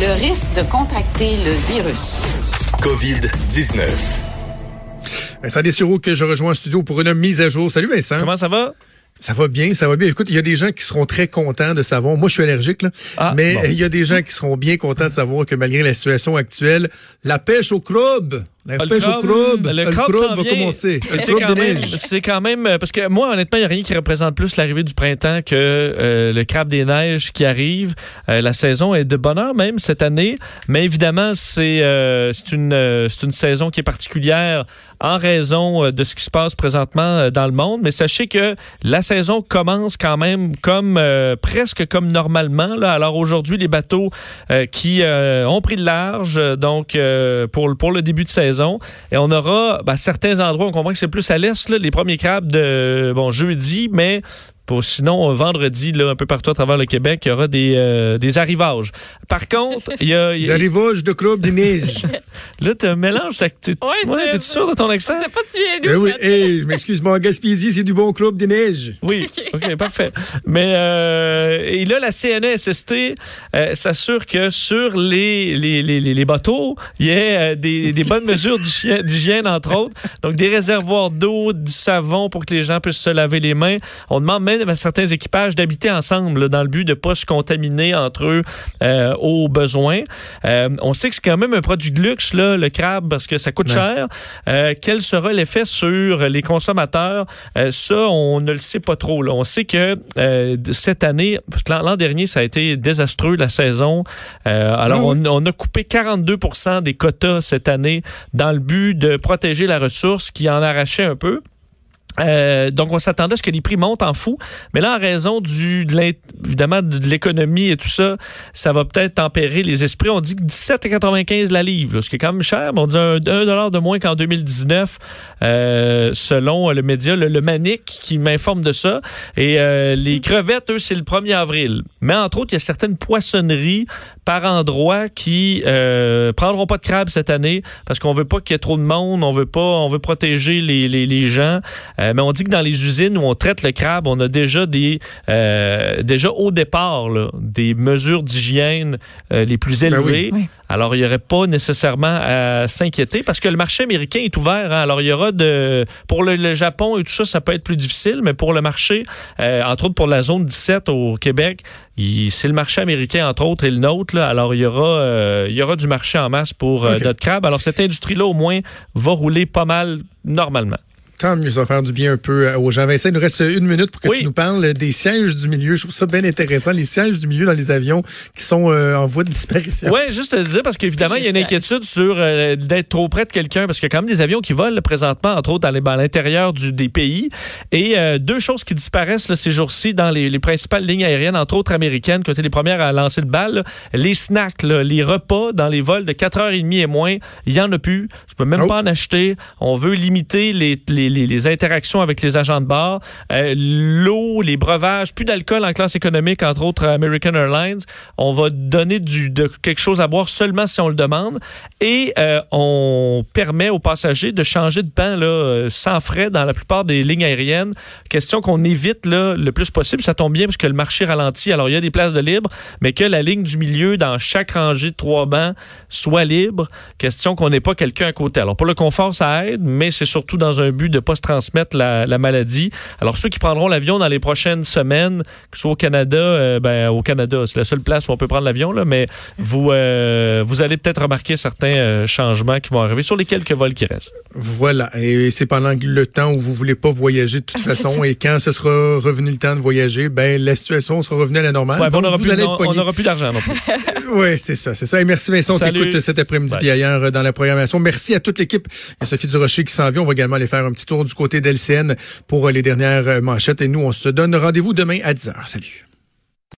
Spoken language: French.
Le risque de contracter le virus. COVID-19. Vincent Dessureau que je rejoins en studio pour une mise à jour. Salut Vincent. Comment ça va? Ça va bien, ça va bien. Écoute, il y a des gens qui seront très contents de savoir. Moi, je suis allergique, là. Ah, mais bon. il y a des gens qui seront bien contents de savoir que malgré la situation actuelle, la pêche au crabe, la Ah, le pêche au crabe, crabe, le crabe s'en va commencer. C'est crabe quand, même, quand parce que moi honnêtement il n'y a rien qui représente plus l'arrivée du printemps que euh, le crabe des neiges qui arrive. Euh, la saison est de bonheur même cette année, mais évidemment c'est euh, c'est une c'est une saison qui est particulière en raison de ce qui se passe présentement dans le monde. Mais sachez que la saison commence quand même comme presque comme normalement. Là. Alors aujourd'hui les bateaux qui ont pris de large donc pour pour le début de saison et on aura ben, certains endroits on comprend que c'est plus à l'est les premiers crabes de bon jeudi mais pour, sinon, euh, vendredi, là, un peu partout à travers le Québec, il y aura des, euh, des arrivages. Par contre, il y a. y Les a- arrivages de crabe de neige. là, tu as un mélange. t'as- t'es- Ouais, ouais, T'es-tu sûr de ton accent? C'est pas tu viens ben d'où? oui, Mathieu? hey, je m'excuse, mon Gaspésie, c'est du bon crabe de neige. Oui, OK, parfait. Mais euh, et là, la CNESST euh, s'assure que sur les, les, les, les- les bateaux, il y ait euh, des, des bonnes mesures d'hygiène, d'hygiène, entre autres. Donc, des réservoirs d'eau, du savon pour que les gens puissent se laver les mains. On demande même à certains équipages d'habiter ensemble là, dans le but de ne pas se contaminer entre eux euh, aux besoins. Euh, on sait que c'est quand même un produit de luxe, là, le crabe, parce que ça coûte Ouais. cher. Euh, quel sera l'effet sur les consommateurs? Ça, on ne le sait pas trop. Là. On sait que cette année, parce que l'an dernier, ça a été désastreux, la saison. Alors, on a coupé 42% des quotas cette année dans le but de protéger la ressource qui en arrachait un peu. Euh, donc, on s'attendait à ce que les prix montent en fou. Mais là, en raison du, de évidemment de l'économie et tout ça, ça va peut-être tempérer les esprits. On dit que 17,95 la livre, là, ce qui est quand même cher. Mais on dit un, un dollar de moins qu'en 2019, euh, selon le média, le, le Manic, qui m'informe de ça. Et euh, les crevettes, eux, c'est le 1er avril. Mais entre autres, il y a certaines poissonneries par endroit qui prendront pas de crabes cette année parce qu'on veut pas qu'il y ait trop de monde, on veut pas, on veut protéger les, les, les gens. Euh, mais on dit que dans les usines où on traite le crabe, on a déjà des euh, déjà au départ là, des mesures d'hygiène euh, les plus Ben oui. élevées. Alors il n'y aurait pas nécessairement à s'inquiéter parce que le marché américain est ouvert. hein. Alors il y aura de pour le, le Japon et tout ça, ça peut être plus difficile, mais pour le marché, euh, entre autres pour la zone 17 au Québec, c'est le marché américain entre autres et le nôtre. là. Alors il y aura euh, il y aura du marché en masse pour euh, notre crabe. Alors cette industrie-là au moins va rouler pas mal normalement. Tant mieux, ça va faire du bien un peu euh, aux gens. Vincent, il nous reste une minute pour que Oui. tu nous parles des sièges du milieu. Je trouve ça bien intéressant, les sièges du milieu dans les avions qui sont euh, en voie de disparition. Oui, juste te le dire, parce qu'évidemment, il y a une inquiétude sur euh, d'être trop près de quelqu'un, parce qu'il y a quand même des avions qui volent présentement, entre autres, dans les- à l'intérieur du- des pays. Et euh, deux choses qui disparaissent là, ces jours-ci dans les, les principales lignes aériennes, entre autres américaines, qui ont été les premières à lancer le bal. là. Les snacks, là, les repas dans les vols de 4h30 et moins, il n'y en a plus. Tu peux même Oh. pas en acheter. On veut limiter les, les, les- interactions avec les agents de bord. Euh, L'eau, les breuvages, plus d'alcool en classe économique, entre autres American Airlines. On va donner du, de quelque chose à boire seulement si on le demande. Et euh, on permet aux passagers de changer de pain là, euh, sans frais dans la plupart des lignes aériennes. Question qu'on évite là, le plus possible. Ça tombe bien parce que le marché ralentit. Alors, il y a des places de libre, mais que la ligne du milieu, dans chaque rangée de trois bancs, soit libre. Question qu'on n'ait pas quelqu'un à côté. Alors, pour le confort, ça aide, mais c'est surtout dans un but de ne pas se transmettre la, la maladie. Alors, ceux qui prendront l'avion dans les prochaines semaines, que ce soit au Canada, euh, ben, au Canada, c'est la seule place où on peut prendre l'avion, là, mais vous, euh, vous allez peut-être remarquer certains euh, changements qui vont arriver sur les quelques vols qui restent. Voilà. Et c'est pendant le temps où vous voulez pas voyager de toute Ah, façon. Et quand ce sera revenu le temps de voyager, ben, la situation sera revenue à la normale. Ouais, ben, on n'aura vous plus, allez on- être on pogné. n'aura plus d'argent non plus. Oui, c'est ça, c'est ça. Et merci Vincent, on t'écoute cet après-midi puis ailleurs euh, dans la programmation. Merci à toute l'équipe. Il y a Sophie Durocher qui s'en vient. On va également aller faire un petit tour du côté d'LCN pour euh, les dernières euh, manchettes. Et nous, on se donne rendez-vous demain à 10h. Salut.